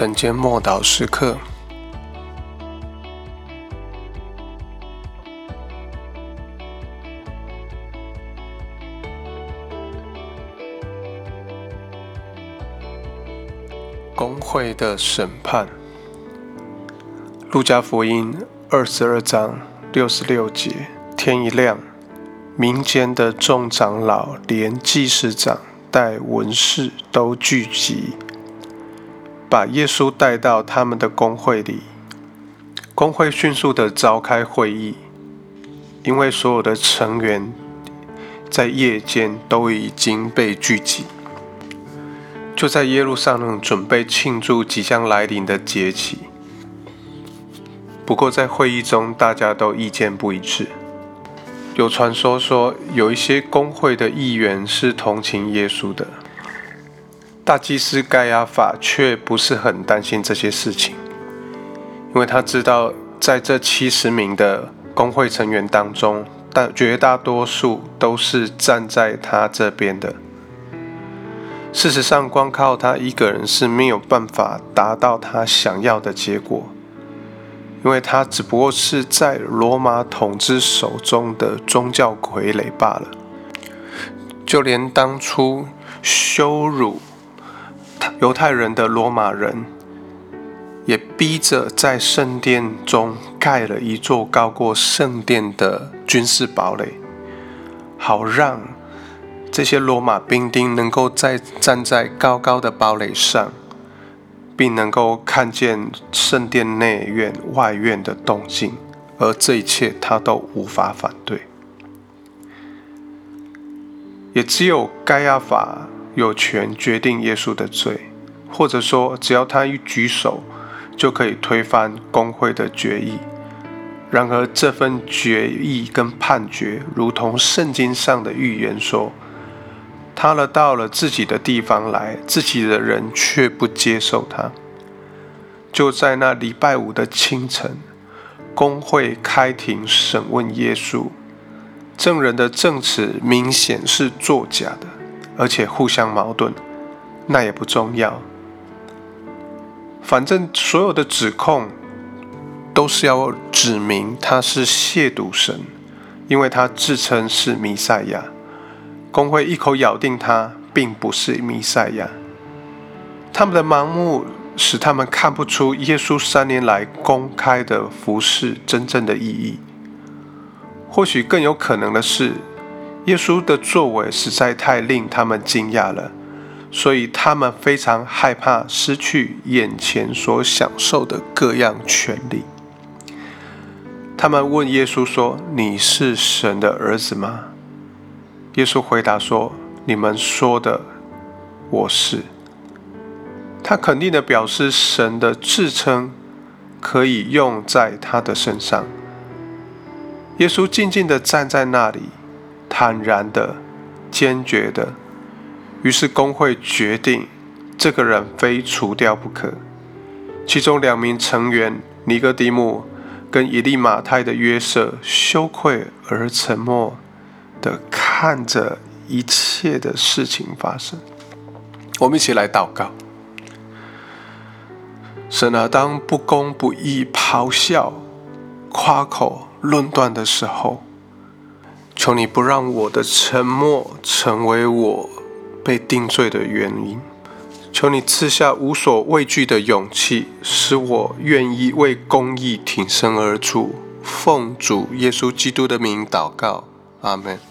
晨间默祷时刻，工会的审判。路加福音二十二章六十六节：天一亮，民间的众长老连祭司长带文士都聚集。把耶稣带到他们的工会里，工会迅速的召开会议，因为所有的成员在夜间都已经被聚集，就在耶路撒冷准备庆祝即将来临的节期。不过在会议中，大家都意见不一致。有传说说，有一些工会的议员是同情耶稣的。大祭司盖亚法却不是很担心这些事情，因为他知道，在这七十名的工会成员当中，大绝大多数都是站在他这边的。事实上，光靠他一个人是没有办法达到他想要的结果，因为他只不过是在罗马统治手中的宗教傀儡罢了。就连当初羞辱。犹太人的罗马人也逼着在圣殿中盖了一座高过圣殿的军事堡垒，好让这些罗马兵丁能够在站在高高的堡垒上，并能够看见圣殿内院外院的动静，而这一切他都无法反对，也只有盖亚法有权决定耶稣的罪。或者说，只要他一举手，就可以推翻工会的决议。然而，这份决议跟判决，如同圣经上的预言说，他了到了自己的地方来，自己的人却不接受他。就在那礼拜五的清晨，工会开庭审问耶稣，证人的证词明显是作假的，而且互相矛盾。那也不重要。反正所有的指控都是要指明他是亵渎神，因为他自称是弥赛亚。公会一口咬定他并不是弥赛亚。他们的盲目使他们看不出耶稣三年来公开的服饰真正的意义。或许更有可能的是，耶稣的作为实在太令他们惊讶了。所以他们非常害怕失去眼前所享受的各样权利。他们问耶稣说：“你是神的儿子吗？”耶稣回答说：“你们说的，我是。”他肯定的表示神的自称可以用在他的身上。耶稣静静的站在那里，坦然的、坚决的。于是工会决定，这个人非除掉不可。其中两名成员尼哥底母跟以利马太的约瑟羞愧而沉默的看着一切的事情发生。我们一起来祷告：神啊，当不公不义咆哮、夸口论断的时候，求你不让我的沉默成为我。被定罪的原因，求你赐下无所畏惧的勇气，使我愿意为公义挺身而出。奉主耶稣基督的名祷告，阿门。